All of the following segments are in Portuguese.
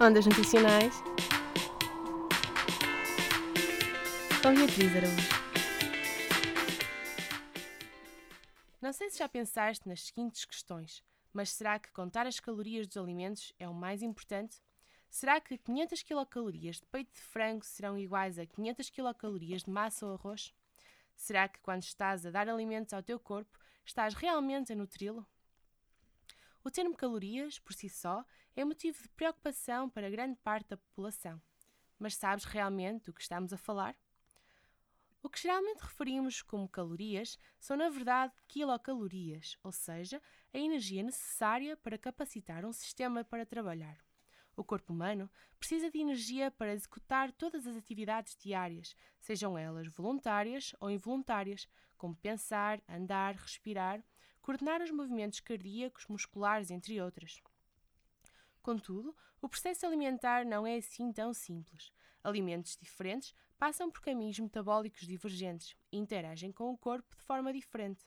Ondas Nutricionais com Beatriz Araújo. Não sei se já pensaste nas seguintes questões, mas será que contar as calorias dos alimentos é o mais importante? Será que 500 quilocalorias de peito de frango serão iguais a 500 quilocalorias de massa ou arroz? Será que quando estás a dar alimentos ao teu corpo, estás realmente a nutri-lo? O termo calorias, por si só, é motivo de preocupação para grande parte da população. Mas sabes realmente do que estamos a falar? O que geralmente referimos como calorias são, na verdade, quilocalorias, ou seja, a energia necessária para capacitar um sistema para trabalhar. O corpo humano precisa de energia para executar todas as atividades diárias, sejam elas voluntárias ou involuntárias, como pensar, andar, respirar, coordenar os movimentos cardíacos, musculares, entre outras. Contudo, o processo alimentar não é assim tão simples. Alimentos diferentes passam por caminhos metabólicos divergentes e interagem com o corpo de forma diferente.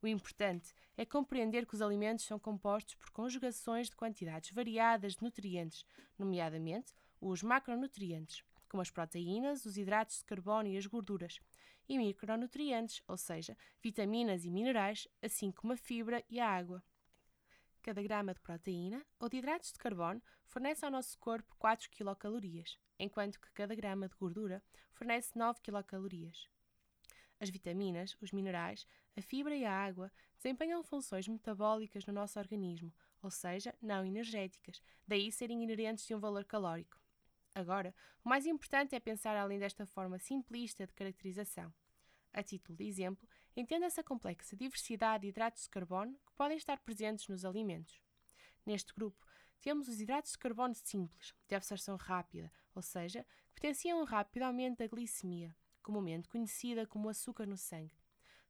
O importante é compreender que os alimentos são compostos por conjugações de quantidades variadas de nutrientes, nomeadamente os macronutrientes, como as proteínas, os hidratos de carbono e as gorduras, e micronutrientes, ou seja, vitaminas e minerais, assim como a fibra e a água. Cada grama de proteína ou de hidratos de carbono fornece ao nosso corpo 4 quilocalorias, enquanto que cada grama de gordura fornece 9 quilocalorias. As vitaminas, os minerais, a fibra e a água desempenham funções metabólicas no nosso organismo, ou seja, não energéticas, daí serem inerentes de um valor calórico. Agora, o mais importante é pensar além desta forma simplista de caracterização. A título de exemplo, entenda-se a complexa diversidade de hidratos de carbono que podem estar presentes nos alimentos. Neste grupo, temos os hidratos de carbono simples, de absorção rápida, ou seja, que potenciam rapidamente a glicemia comumente conhecida como açúcar no sangue.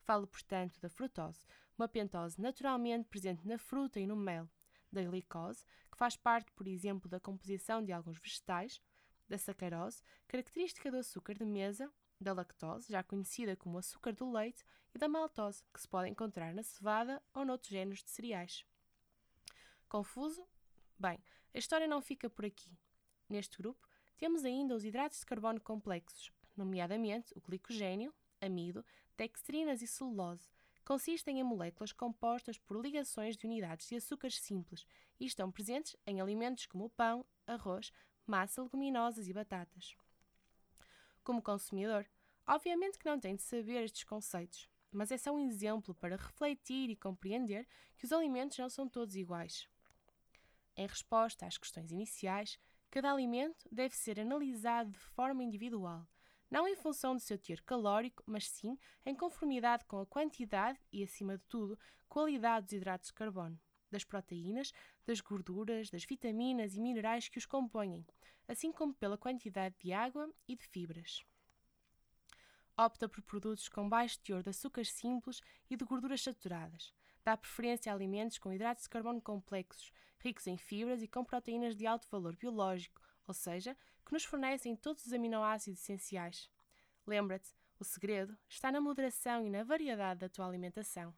Falo, portanto, da frutose, uma pentose naturalmente presente na fruta e no mel, da glicose, que faz parte, por exemplo, da composição de alguns vegetais, da sacarose, característica do açúcar de mesa, da lactose, já conhecida como açúcar do leite, e da maltose, que se pode encontrar na cevada ou noutros géneros de cereais. Confuso? Bem, a história não fica por aqui. Neste grupo, temos ainda os hidratos de carbono complexos, nomeadamente o glicogênio, amido, dextrinas e celulose, consistem em moléculas compostas por ligações de unidades de açúcares simples e estão presentes em alimentos como o pão, arroz, massa, leguminosas e batatas. Como consumidor, obviamente que não tem de saber estes conceitos, mas é só um exemplo para refletir e compreender que os alimentos não são todos iguais. Em resposta às questões iniciais, cada alimento deve ser analisado de forma individual não em função do seu teor calórico, mas sim em conformidade com a quantidade e, acima de tudo, qualidade dos hidratos de carbono, das proteínas, das gorduras, das vitaminas e minerais que os compõem, assim como pela quantidade de água e de fibras. Opta por produtos com baixo teor de açúcares simples e de gorduras saturadas. Dá preferência a alimentos com hidratos de carbono complexos, ricos em fibras e com proteínas de alto valor biológico, ou seja, que nos fornecem todos os aminoácidos essenciais. Lembra-te, o segredo está na moderação e na variedade da tua alimentação.